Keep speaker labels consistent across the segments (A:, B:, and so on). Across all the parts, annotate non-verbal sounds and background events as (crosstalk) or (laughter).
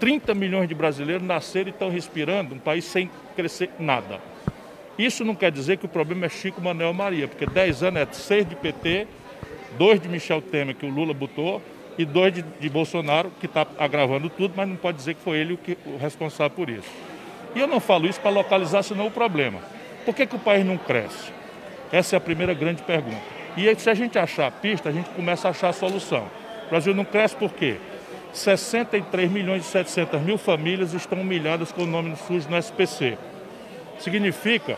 A: 30 milhões de brasileiros nasceram e estão respirando um país sem crescer nada. Isso não quer dizer que o problema é Chico Manuel Maria, porque 10 anos é 6 de PT, 2 de Michel Temer, que o Lula botou, e 2 de, de Bolsonaro, que está agravando tudo, mas não pode dizer que foi ele o, que, o responsável por isso. E eu não falo isso para localizar senão o problema. Por que, que o país não cresce? Essa é a primeira grande pergunta. E se a gente achar a pista, a gente começa a achar a solução. O Brasil não cresce por quê? 63 milhões e 700 mil famílias estão humilhadas com o nome sujo no SPC. Significa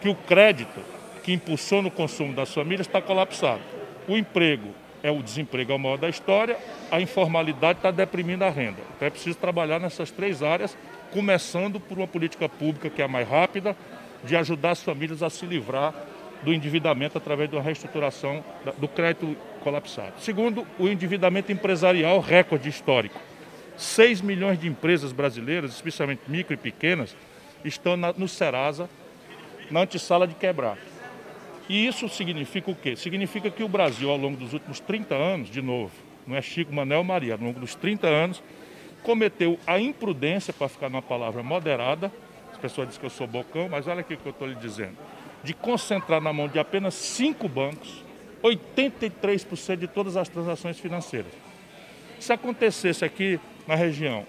A: que o crédito que impulsiona o consumo das famílias está colapsado. O emprego é o desemprego é o maior da história, a informalidade está deprimindo a renda. Então é preciso trabalhar nessas três áreas, começando por uma política pública que é a mais rápida, de ajudar as famílias a se livrar do endividamento através da reestruturação do crédito colapsado. Segundo, o endividamento empresarial recorde histórico. 6 milhões de empresas brasileiras, especialmente micro e pequenas, estão na, no Serasa, na antessala de quebrar. E isso significa o quê? Significa que o Brasil, ao longo dos últimos 30 anos, de novo, não é Chico, Manuel Maria, ao longo dos 30 anos, cometeu a imprudência, para ficar numa palavra moderada, as pessoas dizem que eu sou bocão, mas olha aqui o que eu estou lhe dizendo, de concentrar na mão de apenas cinco bancos 83% de todas as transações financeiras. Se acontecesse aqui na região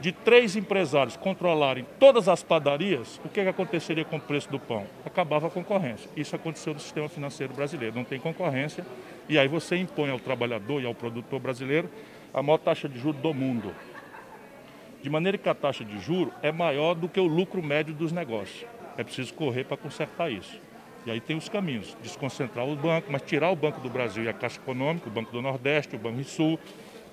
A: de três empresários controlarem todas as padarias, o que, que aconteceria com o preço do pão? Acabava a concorrência. Isso aconteceu no sistema financeiro brasileiro. Não tem concorrência e aí você impõe ao trabalhador e ao produtor brasileiro a maior taxa de juros do mundo. De maneira que a taxa de juro é maior do que o lucro médio dos negócios. É preciso correr para consertar isso. E aí tem os caminhos, desconcentrar o banco, mas tirar o Banco do Brasil e a Caixa Econômica, o Banco do Nordeste, o Banco Sul,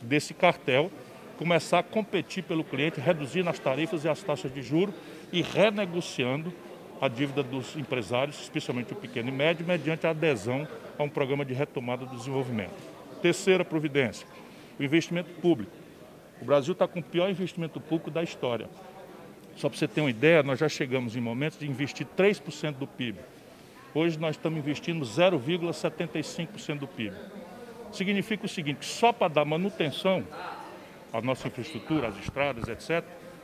A: desse cartel, começar a competir pelo cliente, reduzindo as tarifas e as taxas de juros e renegociando a dívida dos empresários, especialmente o pequeno e médio, mediante a adesão a um programa de retomada do desenvolvimento. Terceira providência, o investimento público. O Brasil está com o pior investimento público da história. Só para você ter uma ideia, nós já chegamos em momentos de investir 3% do PIB. Hoje nós estamos investindo 0,75% do PIB. Significa o seguinte, só para dar manutenção à nossa infraestrutura, às estradas, etc.,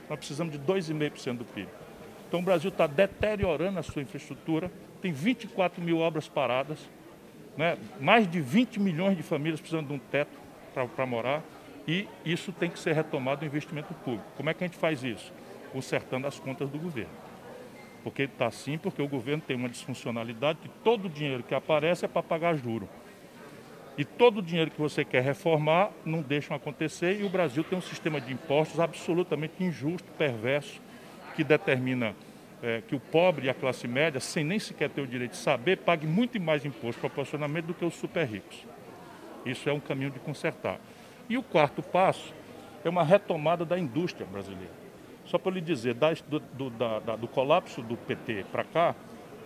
A: nós precisamos de 2,5% do PIB. Então o Brasil está deteriorando a sua infraestrutura, tem 24 mil obras paradas, né? mais de 20 milhões de famílias precisando de um teto para morar, e isso tem que ser retomado o investimento público. Como é que a gente faz isso? Consertando as contas do governo. Porque está assim, porque o governo tem uma disfuncionalidade que todo o dinheiro que aparece é para pagar juro. E todo o dinheiro que você quer reformar não deixam acontecer e o Brasil tem um sistema de impostos absolutamente injusto, perverso, que determina é, que o pobre e a classe média, sem nem sequer ter o direito de saber, pague muito mais imposto proporcionalmente do que os super ricos. Isso é um caminho de consertar. E o quarto passo é uma retomada da indústria brasileira. Só para lhe dizer, da, do, do, da, do colapso do PT para cá,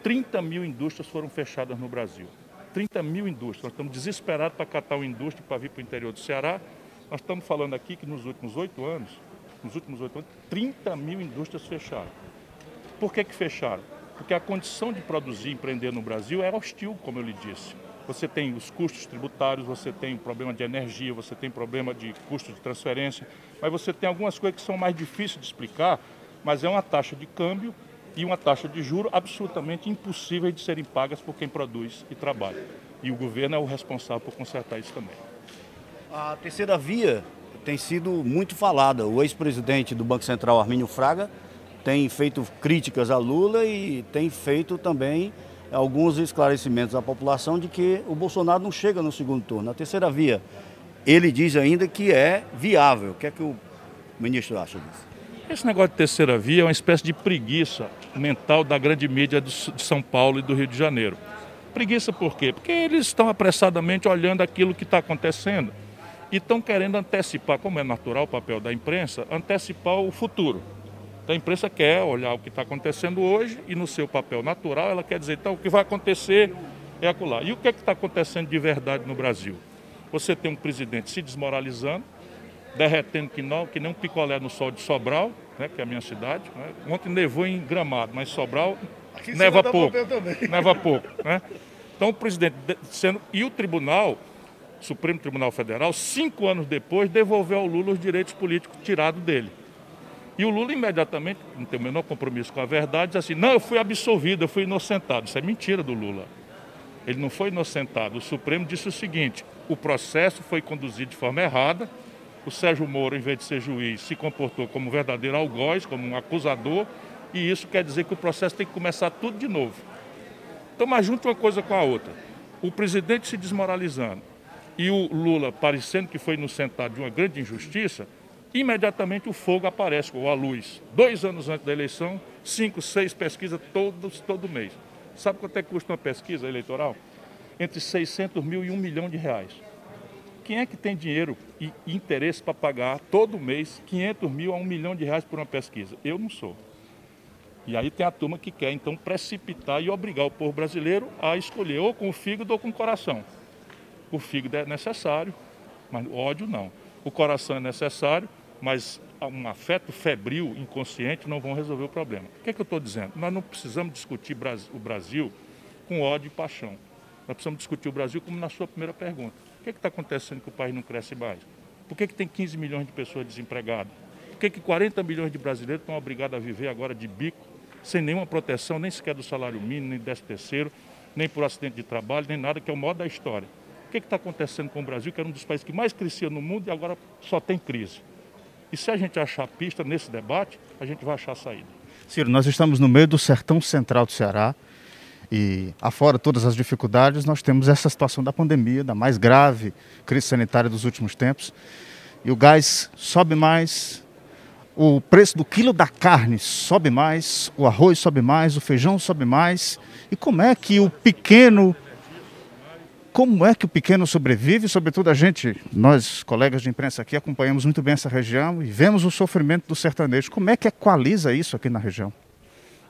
A: 30 mil indústrias foram fechadas no Brasil. 30 mil indústrias. Nós estamos desesperados para catar uma indústria para vir para o interior do Ceará. Nós estamos falando aqui que nos últimos oito anos, nos últimos oito anos, 30 mil indústrias fecharam. Por que, que fecharam? Porque a condição de produzir e empreender no Brasil é hostil, como eu lhe disse. Você tem os custos tributários, você tem problema de energia, você tem problema de custo de transferência, mas você tem algumas coisas que são mais difíceis de explicar, mas é uma taxa de câmbio e uma taxa de juro absolutamente impossível de serem pagas por quem produz e trabalha. E o governo é o responsável por consertar isso também.
B: A terceira via tem sido muito falada. O ex-presidente do Banco Central, Armínio Fraga, tem feito críticas a Lula e tem feito também alguns esclarecimentos à população de que o Bolsonaro não chega no segundo turno. A terceira via, ele diz ainda que é viável. O que é que o ministro acha disso?
A: Esse negócio de terceira via é uma espécie de preguiça mental da grande mídia de São Paulo e do Rio de Janeiro. Preguiça por quê? Porque eles estão apressadamente olhando aquilo que está acontecendo e estão querendo antecipar, como é natural o papel da imprensa, antecipar o futuro. Então a imprensa quer olhar o que está acontecendo hoje e no seu papel natural ela quer dizer, então o que vai acontecer é acolá. E o que é está acontecendo de verdade no Brasil? Você tem um presidente se desmoralizando, derretendo que, não, que nem um picolé no sol de Sobral, né, que é a minha cidade. Né? Ontem nevou em Gramado, mas Sobral Aqui neva pouco. (laughs) Neva pouco. Né? Então o presidente sendo. E o tribunal, Supremo Tribunal Federal, cinco anos depois, devolveu ao Lula os direitos políticos tirados dele. E o Lula imediatamente, não tem o menor compromisso com a verdade, diz assim, não, eu fui absolvido, eu fui inocentado. Isso é mentira do Lula. Ele não foi inocentado. O Supremo disse o seguinte, o processo foi conduzido de forma errada, o Sérgio Moro, em vez de ser juiz, se comportou como um verdadeiro algoz, como um acusador, e isso quer dizer que o processo tem que começar tudo de novo. Então, mas junto uma coisa com a outra. O presidente se desmoralizando e o Lula parecendo que foi inocentado de uma grande injustiça, imediatamente o fogo aparece, ou a luz. Dois anos antes da eleição, cinco, seis pesquisas todos, todo mês. Sabe quanto é que custa uma pesquisa eleitoral? Entre 600 mil e um milhão de reais. Quem é que tem dinheiro e interesse para pagar todo mês 500 mil a um milhão de reais por uma pesquisa? Eu não sou. E aí tem a turma que quer então precipitar e obrigar o povo brasileiro a escolher ou com o fígado ou com o coração. O fígado é necessário, mas o ódio não. O coração é necessário, mas um afeto febril, inconsciente, não vão resolver o problema. O que, é que eu estou dizendo? Nós não precisamos discutir o Brasil com ódio e paixão. Nós precisamos discutir o Brasil como na sua primeira pergunta. O que é está acontecendo que o país não cresce mais? Por que, que tem 15 milhões de pessoas desempregadas? Por que, que 40 milhões de brasileiros estão obrigados a viver agora de bico, sem nenhuma proteção, nem sequer do salário mínimo, nem décimo terceiro, nem por acidente de trabalho, nem nada, que é o modo da história. O que está acontecendo com o Brasil, que era um dos países que mais crescia no mundo e agora só tem crise? E se a gente achar pista nesse debate, a gente vai achar saída.
C: Ciro, nós estamos no meio do sertão central do Ceará e, afora todas as dificuldades, nós temos essa situação da pandemia, da mais grave crise sanitária dos últimos tempos. E o gás sobe mais, o preço do quilo da carne sobe mais, o arroz sobe mais, o feijão sobe mais. E como é que o pequeno como é que o pequeno sobrevive? Sobretudo a gente, nós, colegas de imprensa aqui, acompanhamos muito bem essa região e vemos o sofrimento do sertanejo. Como é que equaliza isso aqui na região?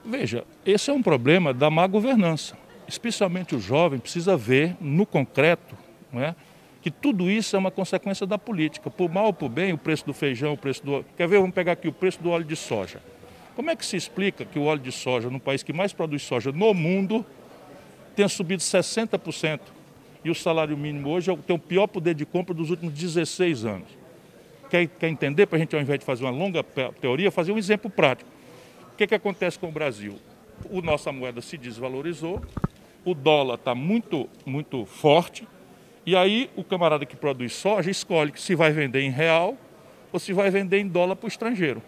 A: Veja, esse é um problema da má governança. Especialmente o jovem precisa ver no concreto é, que tudo isso é uma consequência da política. Por mal ou por bem, o preço do feijão, o preço do. Quer ver? Vamos pegar aqui o preço do óleo de soja. Como é que se explica que o óleo de soja, no país que mais produz soja no mundo, tenha subido 60%? E o salário mínimo hoje é tem o pior poder de compra dos últimos 16 anos. Quer, quer entender? Para a gente, ao invés de fazer uma longa teoria, fazer um exemplo prático. O que, que acontece com o Brasil? O nossa moeda se desvalorizou, o dólar está muito, muito forte, e aí o camarada que produz soja escolhe se vai vender em real ou se vai vender em dólar para o estrangeiro.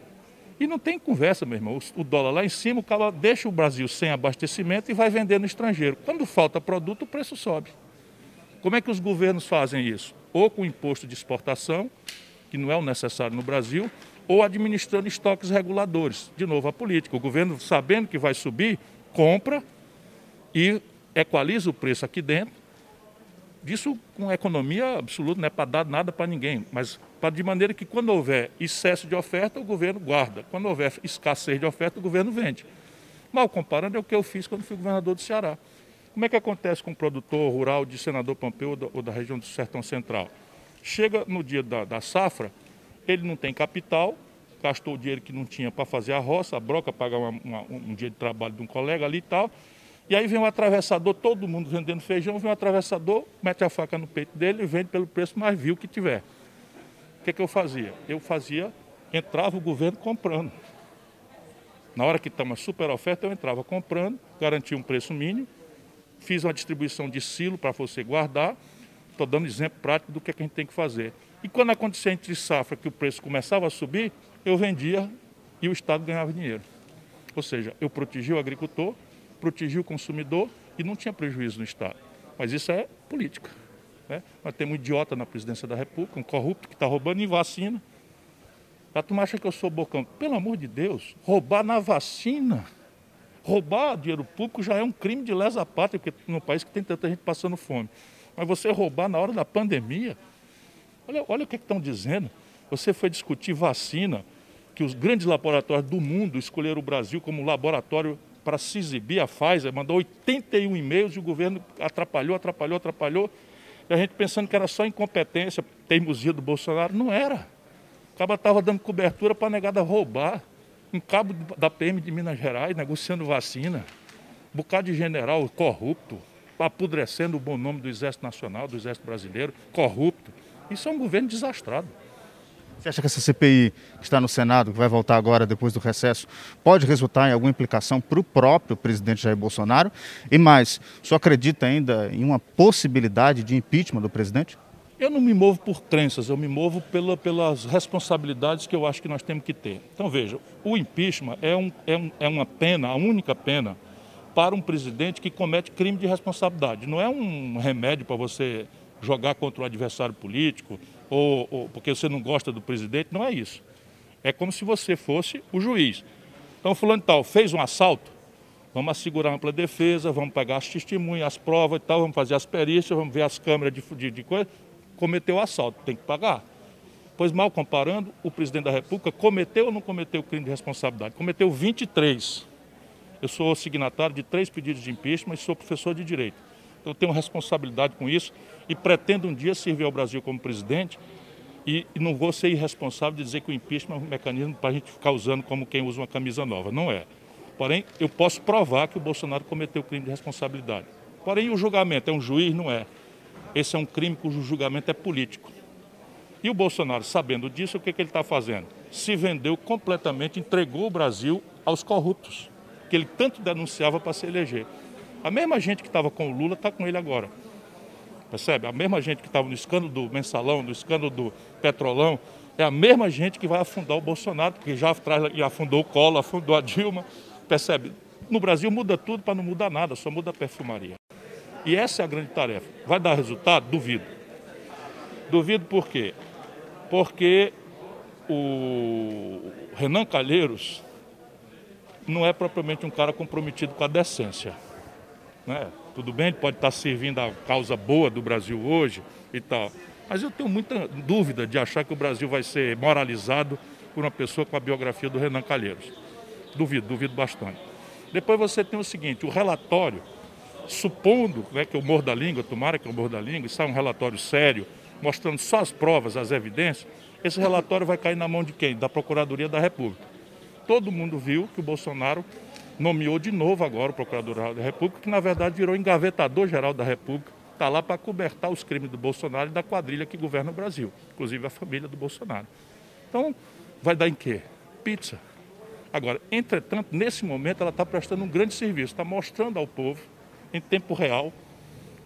A: E não tem conversa, meu irmão. O dólar lá em cima, o cara deixa o Brasil sem abastecimento e vai vender no estrangeiro. Quando falta produto, o preço sobe. Como é que os governos fazem isso? Ou com imposto de exportação, que não é o necessário no Brasil, ou administrando estoques reguladores. De novo, a política. O governo, sabendo que vai subir, compra e equaliza o preço aqui dentro. Isso com economia absoluta, não é para dar nada para ninguém, mas de maneira que quando houver excesso de oferta, o governo guarda. Quando houver escassez de oferta, o governo vende. Mal comparando é o que eu fiz quando fui governador do Ceará. Como é que acontece com um produtor rural de Senador Pompeu ou da, região do Sertão Central? Chega no dia da, da safra, ele não tem capital, gastou o dinheiro que não tinha para fazer a roça, a broca, pagar uma, uma, um dia de trabalho de um colega ali e tal. E aí vem um atravessador, todo mundo vendendo feijão, vem um atravessador, mete a faca no peito dele e vende pelo preço mais vil que tiver. O que, que eu fazia? Eu fazia, entrava o governo comprando. Na hora que está uma super oferta, eu entrava comprando, garantia um preço mínimo, fiz uma distribuição de silo para você guardar. Estou dando exemplo prático do que, é que a gente tem que fazer. E quando acontecia entre safra que o preço começava a subir, eu vendia e o Estado ganhava dinheiro. Ou seja, eu protegi o agricultor, protegi o consumidor e não tinha prejuízo no Estado. Mas isso é política. Né? Nós temos um idiota na presidência da República, um corrupto que está roubando em vacina. A turma acha que eu sou bocão. Pelo amor de Deus, roubar na vacina. Roubar dinheiro público já é um crime de lesa pátria, porque num país que tem tanta gente passando fome. Mas você roubar na hora da pandemia, olha, olha o que estão dizendo. Você foi discutir vacina, que os grandes laboratórios do mundo escolheram o Brasil como laboratório para se exibir, a Pfizer mandou 81 e-mails e o governo atrapalhou, atrapalhou, atrapalhou. E a gente pensando que era só incompetência, teimosia do Bolsonaro. Não era. O cara estava dando cobertura para a negada roubar um cabo da PM de Minas Gerais negociando vacina, um bocado de general corrupto, apodrecendo o bom nome do Exército Nacional, do Exército Brasileiro, corrupto. Isso é um governo desastrado.
C: Você acha que essa CPI que está no Senado, que vai voltar agora depois do recesso, pode resultar em alguma implicação para o próprio presidente Jair Bolsonaro? E mais, só acredita ainda em uma possibilidade de impeachment do presidente?
A: Eu não me movo por crenças, eu me movo pela, pelas responsabilidades que eu acho que nós temos que ter. Então veja, o impeachment é, um, é, um, é uma pena, a única pena para um presidente que comete crime de responsabilidade. Não é um remédio para você jogar contra o adversário político ou, ou porque você não gosta do presidente, não é isso. É como se você fosse o juiz. Então, fulano tal, fez um assalto, vamos assegurar ampla defesa, vamos pegar as testemunhas, as provas e tal, vamos fazer as perícias, vamos ver as câmeras de, de, de coisa, cometeu assalto, tem que pagar. Pois, mal comparando, o presidente da República cometeu ou não cometeu crime de responsabilidade? Cometeu 23. Eu sou signatário de três pedidos de impeachment e sou professor de Direito. Então, eu tenho responsabilidade com isso e pretendo um dia servir ao Brasil como presidente e, e não vou ser irresponsável de dizer que o impeachment é um mecanismo para a gente ficar usando como quem usa uma camisa nova. Não é. Porém, eu posso provar que o Bolsonaro cometeu crime de responsabilidade. Porém, o julgamento é um juiz? Não é. Esse é um crime cujo julgamento é político. E o Bolsonaro, sabendo disso, o que, que ele está fazendo? Se vendeu completamente, entregou o Brasil aos corruptos, que ele tanto denunciava para se eleger. A mesma gente que estava com o Lula está com ele agora. Percebe? A mesma gente que estava no escândalo do mensalão, no escândalo do petrolão, é a mesma gente que vai afundar o Bolsonaro, porque já afundou o Collor, afundou a Dilma. Percebe? No Brasil muda tudo para não mudar nada, só muda a perfumaria. E essa é a grande tarefa. Vai dar resultado? Duvido. Duvido por quê? Porque o Renan Calheiros não é propriamente um cara comprometido com a decência. Né? Tudo bem, ele pode estar servindo a causa boa do Brasil hoje e tal. Mas eu tenho muita dúvida de achar que o Brasil vai ser moralizado por uma pessoa com a biografia do Renan Calheiros. Duvido, duvido bastante. Depois você tem o seguinte, o relatório, supondo né, que eu morro da língua, tomara que eu morro da língua, isso é um relatório sério, mostrando só as provas, as evidências, esse relatório vai cair na mão de quem? Da Procuradoria da República. Todo mundo viu que o Bolsonaro nomeou de novo agora o Procurador-Geral da República, que na verdade virou engavetador-geral da República, está lá para cobertar os crimes do Bolsonaro e da quadrilha que governa o Brasil, inclusive a família do Bolsonaro. Então, vai dar em quê? Pizza. Agora, entretanto, nesse momento ela está prestando um grande serviço, está mostrando ao povo, em tempo real,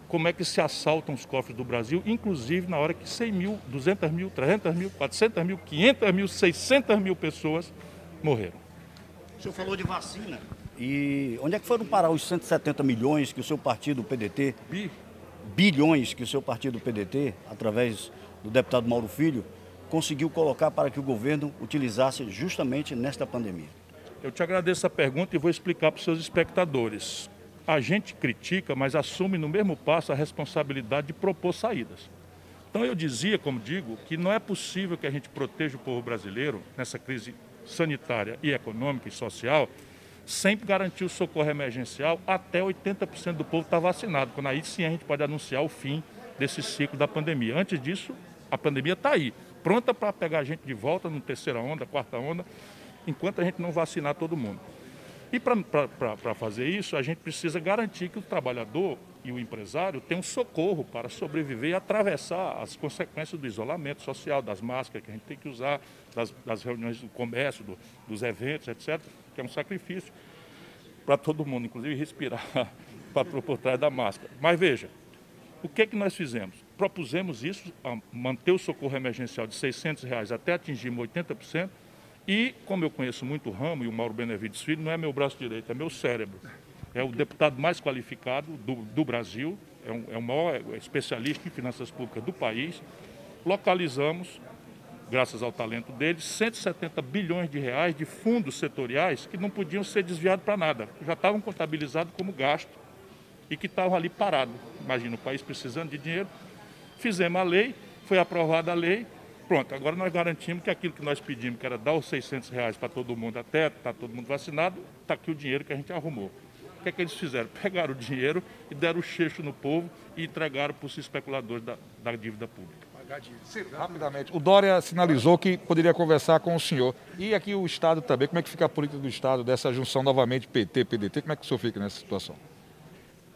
A: como é que se assaltam os cofres do Brasil, inclusive na hora que 100 mil, 200 mil, 300 mil, 400 mil, 500 mil, 600 mil pessoas morreram.
B: O senhor falou de vacina. E onde é que foram parar os 170 milhões que o seu partido, o PDT, Bi. bilhões que o seu partido, o PDT, através do deputado Mauro Filho, conseguiu colocar para que o governo utilizasse justamente nesta pandemia?
A: Eu te agradeço a pergunta e vou explicar para os seus espectadores. A gente critica, mas assume no mesmo passo a responsabilidade de propor saídas. Então eu dizia, como digo, que não é possível que a gente proteja o povo brasileiro nessa crise sanitária e econômica e social sempre garantir o socorro emergencial até 80% do povo estar tá vacinado, quando aí sim a gente pode anunciar o fim desse ciclo da pandemia. Antes disso, a pandemia está aí, pronta para pegar a gente de volta no terceira onda, quarta onda, enquanto a gente não vacinar todo mundo. E para fazer isso, a gente precisa garantir que o trabalhador e o empresário tenham socorro para sobreviver e atravessar as consequências do isolamento social, das máscaras que a gente tem que usar, das, das reuniões do comércio, do, dos eventos, etc., que é um sacrifício para todo mundo, inclusive respirar (laughs) para por trás da máscara. Mas veja, o que, é que nós fizemos? Propusemos isso, manter o socorro emergencial de 600 reais até atingirmos 80%, e, como eu conheço muito o ramo, e o Mauro Benevides Filho não é meu braço direito, é meu cérebro. É o deputado mais qualificado do, do Brasil, é, um, é o maior especialista em finanças públicas do país. Localizamos, graças ao talento dele, 170 bilhões de reais de fundos setoriais que não podiam ser desviados para nada, já estavam contabilizados como gasto e que estavam ali parados. Imagina o país precisando de dinheiro. Fizemos a lei, foi aprovada a lei, Pronto, agora nós garantimos que aquilo que nós pedimos, que era dar os 600 reais para todo mundo até tá todo mundo vacinado, está aqui o dinheiro que a gente arrumou. O que é que eles fizeram? (laughs) Pegaram o dinheiro e deram o cheixo no povo e entregaram para os especuladores da, da dívida pública.
D: Rapidamente, o Dória sinalizou que poderia conversar com o senhor. E aqui o Estado também, como é que fica a política do Estado dessa junção novamente PT-PDT? Como é que o senhor fica nessa situação?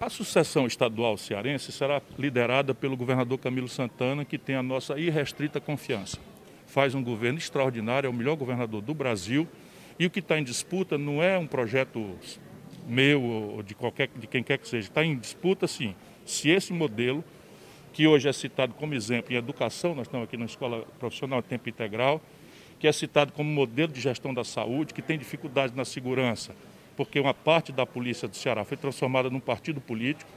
A: A sucessão estadual cearense será liderada pelo governador Camilo Santana, que tem a nossa irrestrita confiança. faz um governo extraordinário, é o melhor governador do Brasil. E o que está em disputa não é um projeto meu ou de, qualquer, de quem quer que seja. Está em disputa, sim, se esse modelo, que hoje é citado como exemplo em educação, nós estamos aqui na Escola Profissional Tempo Integral, que é citado como modelo de gestão da saúde, que tem dificuldade na segurança, porque uma parte da polícia do Ceará foi transformada num partido político,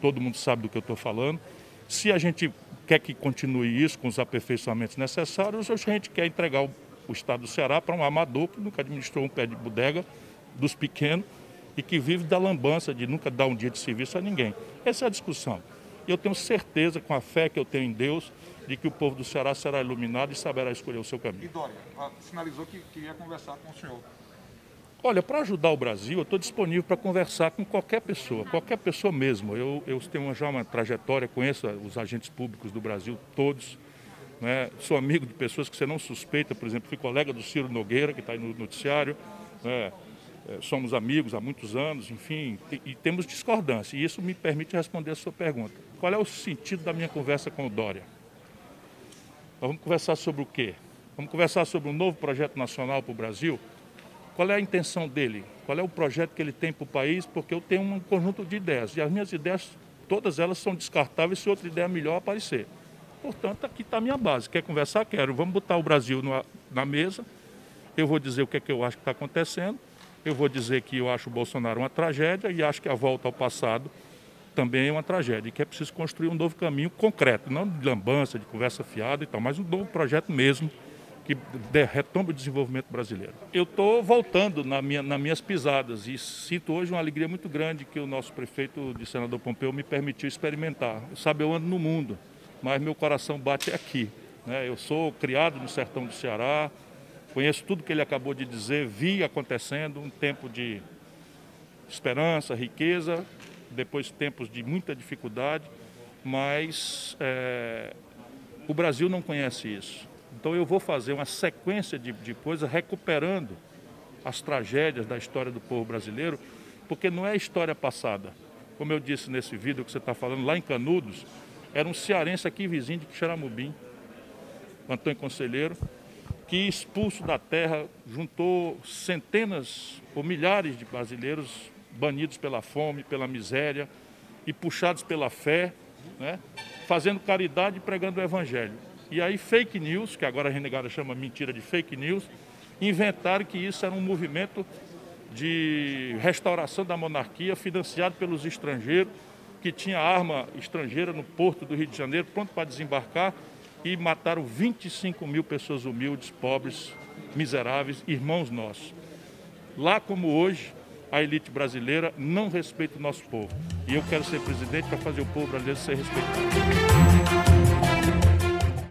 A: todo mundo sabe do que eu estou falando. Se a gente quer que continue isso com os aperfeiçoamentos necessários, ou se a gente quer entregar o, o Estado do Ceará para um amador que nunca administrou um pé de bodega dos pequenos e que vive da lambança de nunca dar um dia de serviço a ninguém. Essa é a discussão. E eu tenho certeza, com a fé que eu tenho em Deus, de que o povo do Ceará será iluminado e saberá escolher o seu caminho.
D: E Dória, sinalizou que queria conversar com o senhor.
A: Olha, para ajudar o Brasil, eu estou disponível para conversar com qualquer pessoa, qualquer pessoa mesmo. Eu, eu tenho já uma trajetória, conheço os agentes públicos do Brasil todos. Né? Sou amigo de pessoas que você não suspeita, por exemplo, fui colega do Ciro Nogueira, que está aí no noticiário. Né? É, somos amigos há muitos anos, enfim, e temos discordância. E isso me permite responder a sua pergunta. Qual é o sentido da minha conversa com o Dória? Nós vamos conversar sobre o quê? Vamos conversar sobre um novo projeto nacional para o Brasil qual é a intenção dele? Qual é o projeto que ele tem para o país? Porque eu tenho um conjunto de ideias. E as minhas ideias, todas elas são descartáveis se outra ideia melhor aparecer. Portanto, aqui está a minha base. Quer conversar? Quero. Vamos botar o Brasil na, na mesa. Eu vou dizer o que é que eu acho que está acontecendo. Eu vou dizer que eu acho o Bolsonaro uma tragédia e acho que a volta ao passado também é uma tragédia. E que é preciso construir um novo caminho concreto, não de lambança, de conversa fiada e tal, mas um novo projeto mesmo que retoma o desenvolvimento brasileiro. Eu estou voltando na minha, nas minhas pisadas e sinto hoje uma alegria muito grande que o nosso prefeito de Senador Pompeu me permitiu experimentar. Sabe, eu ando no mundo, mas meu coração bate aqui. Né? Eu sou criado no sertão do Ceará, conheço tudo que ele acabou de dizer, vi acontecendo um tempo de esperança, riqueza, depois tempos de muita dificuldade, mas é, o Brasil não conhece isso. Então eu vou fazer uma sequência de, de coisas recuperando as tragédias da história do povo brasileiro, porque não é história passada. Como eu disse nesse vídeo que você está falando, lá em Canudos, era um cearense aqui vizinho de Xaramubim, Antônio Conselheiro, que expulso da terra juntou centenas ou milhares de brasileiros banidos pela fome, pela miséria e puxados pela fé, né, fazendo caridade e pregando o evangelho. E aí fake news, que agora a renegada chama mentira de fake news, inventaram que isso era um movimento de restauração da monarquia financiado pelos estrangeiros, que tinha arma estrangeira no porto do Rio de Janeiro, pronto para desembarcar, e mataram 25 mil pessoas humildes, pobres, miseráveis, irmãos nossos. Lá como hoje, a elite brasileira não respeita o nosso povo. E eu quero ser presidente para fazer o povo brasileiro ser respeitado.